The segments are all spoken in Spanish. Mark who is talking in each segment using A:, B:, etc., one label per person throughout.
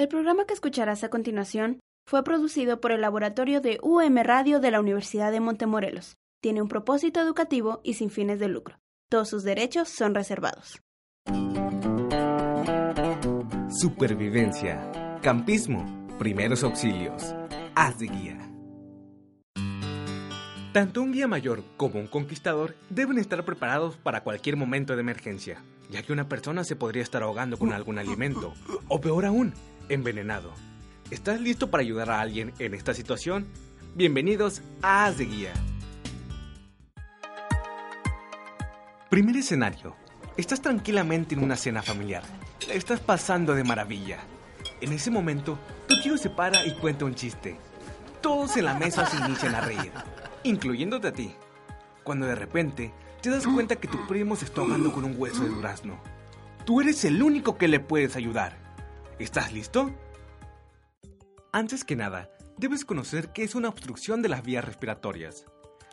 A: El programa que escucharás a continuación fue producido por el laboratorio de UM Radio de la Universidad de Montemorelos. Tiene un propósito educativo y sin fines de lucro. Todos sus derechos son reservados.
B: Supervivencia, campismo, primeros auxilios, haz de guía. Tanto un guía mayor como un conquistador deben estar preparados para cualquier momento de emergencia, ya que una persona se podría estar ahogando con algún alimento, o peor aún, envenenado. ¿Estás listo para ayudar a alguien en esta situación? Bienvenidos a Haz de Guía. Primer escenario. Estás tranquilamente en una cena familiar. La estás pasando de maravilla. En ese momento, tu tío se para y cuenta un chiste. Todos en la mesa se inician a reír, incluyéndote a ti. Cuando de repente te das cuenta que tu primo se está ahogando con un hueso de durazno. Tú eres el único que le puedes ayudar. ¿Estás listo? Antes que nada, debes conocer qué es una obstrucción de las vías respiratorias.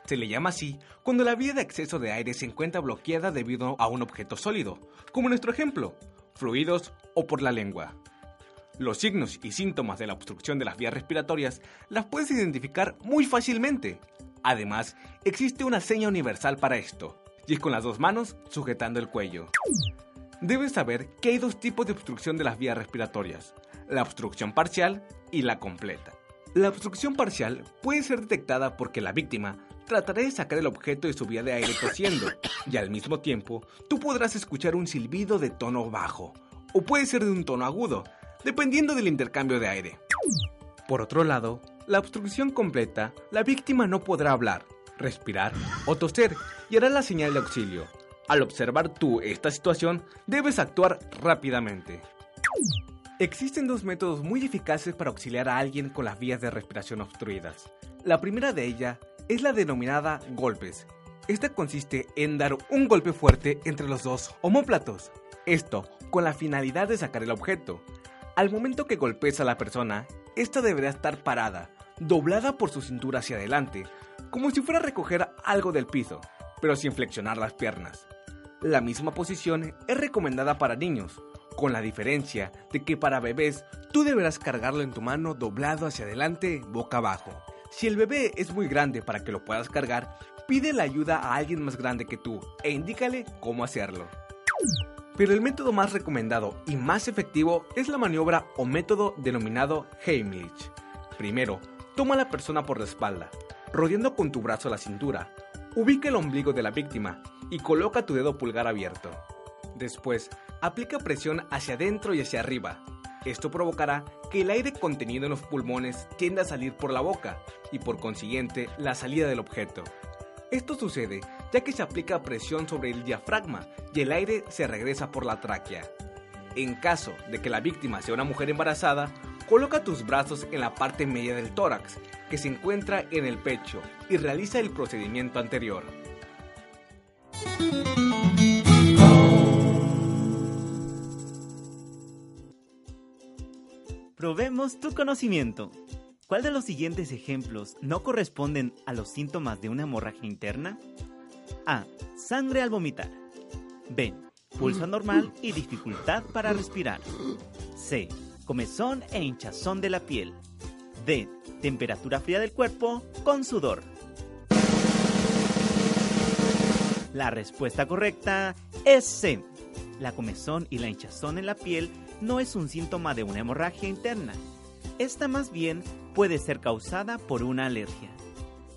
B: Se le llama así cuando la vía de acceso de aire se encuentra bloqueada debido a un objeto sólido, como nuestro ejemplo, fluidos o por la lengua. Los signos y síntomas de la obstrucción de las vías respiratorias las puedes identificar muy fácilmente. Además, existe una seña universal para esto, y es con las dos manos sujetando el cuello. Debes saber que hay dos tipos de obstrucción de las vías respiratorias, la obstrucción parcial y la completa. La obstrucción parcial puede ser detectada porque la víctima tratará de sacar el objeto de su vía de aire tosiendo, y al mismo tiempo tú podrás escuchar un silbido de tono bajo, o puede ser de un tono agudo, dependiendo del intercambio de aire. Por otro lado, la obstrucción completa, la víctima no podrá hablar, respirar o toser y hará la señal de auxilio, al observar tú esta situación, debes actuar rápidamente. Existen dos métodos muy eficaces para auxiliar a alguien con las vías de respiración obstruidas. La primera de ellas es la denominada golpes. Esta consiste en dar un golpe fuerte entre los dos homóplatos. Esto con la finalidad de sacar el objeto. Al momento que golpes a la persona, esta deberá estar parada, doblada por su cintura hacia adelante, como si fuera a recoger algo del piso, pero sin flexionar las piernas. La misma posición es recomendada para niños, con la diferencia de que para bebés tú deberás cargarlo en tu mano doblado hacia adelante, boca abajo. Si el bebé es muy grande para que lo puedas cargar, pide la ayuda a alguien más grande que tú e indícale cómo hacerlo. Pero el método más recomendado y más efectivo es la maniobra o método denominado Heimlich. Primero, toma a la persona por la espalda, rodeando con tu brazo la cintura. Ubica el ombligo de la víctima y coloca tu dedo pulgar abierto. Después, aplica presión hacia adentro y hacia arriba. Esto provocará que el aire contenido en los pulmones tienda a salir por la boca y por consiguiente la salida del objeto. Esto sucede ya que se aplica presión sobre el diafragma y el aire se regresa por la tráquea. En caso de que la víctima sea una mujer embarazada, coloca tus brazos en la parte media del tórax, que se encuentra en el pecho, y realiza el procedimiento anterior.
C: Probemos tu conocimiento. ¿Cuál de los siguientes ejemplos no corresponden a los síntomas de una hemorragia interna? A. Sangre al vomitar. B. Pulso anormal y dificultad para respirar. C. Comezón e hinchazón de la piel. D. Temperatura fría del cuerpo con sudor. La respuesta correcta es C. La comezón y la hinchazón en la piel no es un síntoma de una hemorragia interna. Esta más bien puede ser causada por una alergia.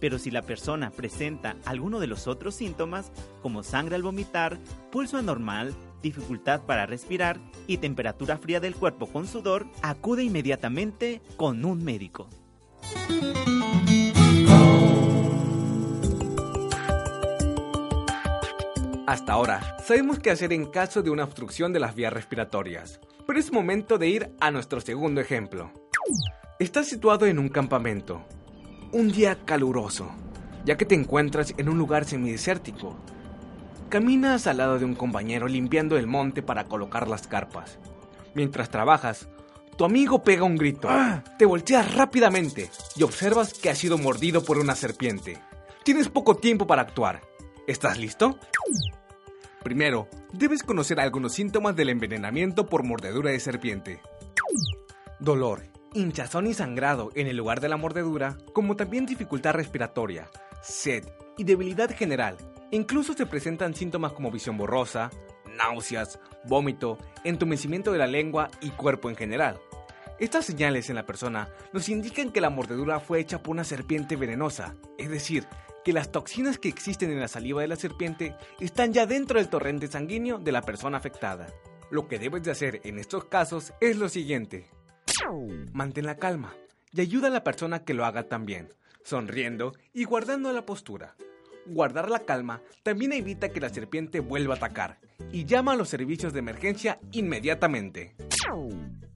C: Pero si la persona presenta alguno de los otros síntomas, como sangre al vomitar, pulso anormal, dificultad para respirar y temperatura fría del cuerpo con sudor, acude inmediatamente con un médico.
B: Hasta ahora, sabemos qué hacer en caso de una obstrucción de las vías respiratorias, Pero es momento de ir a nuestro segundo ejemplo. Estás situado en un campamento. Un día caluroso, ya que te encuentras en un lugar semidesértico. Caminas al lado de un compañero limpiando el monte para colocar las carpas. Mientras trabajas, tu amigo pega un grito. Te volteas rápidamente y observas que ha sido mordido por una serpiente. Tienes poco tiempo para actuar. ¿Estás listo? Primero, debes conocer algunos síntomas del envenenamiento por mordedura de serpiente. Dolor, hinchazón y sangrado en el lugar de la mordedura, como también dificultad respiratoria, sed y debilidad general. Incluso se presentan síntomas como visión borrosa, náuseas, vómito, entumecimiento de la lengua y cuerpo en general. Estas señales en la persona nos indican que la mordedura fue hecha por una serpiente venenosa, es decir, que las toxinas que existen en la saliva de la serpiente están ya dentro del torrente sanguíneo de la persona afectada. Lo que debes de hacer en estos casos es lo siguiente. Mantén la calma y ayuda a la persona que lo haga también, sonriendo y guardando la postura. Guardar la calma también evita que la serpiente vuelva a atacar y llama a los servicios de emergencia inmediatamente.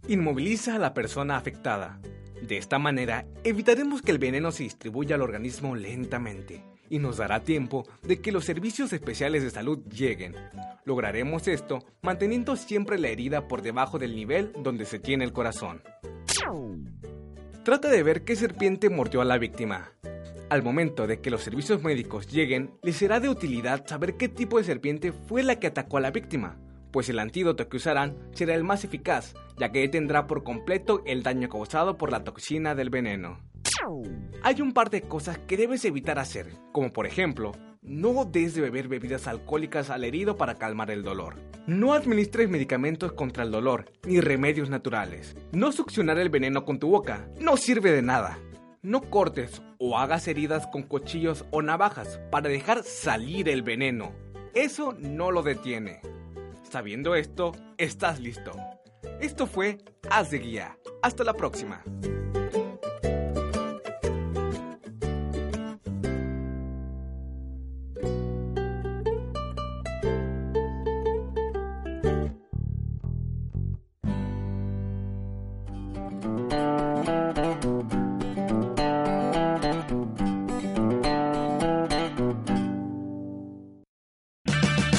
B: Inmoviliza a la persona afectada. De esta manera, evitaremos que el veneno se distribuya al organismo lentamente y nos dará tiempo de que los servicios especiales de salud lleguen. Lograremos esto manteniendo siempre la herida por debajo del nivel donde se tiene el corazón. Trata de ver qué serpiente mordió a la víctima. Al momento de que los servicios médicos lleguen, les será de utilidad saber qué tipo de serpiente fue la que atacó a la víctima, pues el antídoto que usarán será el más eficaz, ya que detendrá por completo el daño causado por la toxina del veneno. Hay un par de cosas que debes evitar hacer, como por ejemplo, no des de beber bebidas alcohólicas al herido para calmar el dolor. No administres medicamentos contra el dolor, ni remedios naturales. No succionar el veneno con tu boca, no sirve de nada. No cortes o hagas heridas con cuchillos o navajas para dejar salir el veneno. Eso no lo detiene. Sabiendo esto, estás listo. Esto fue Haz de Guía. Hasta la próxima.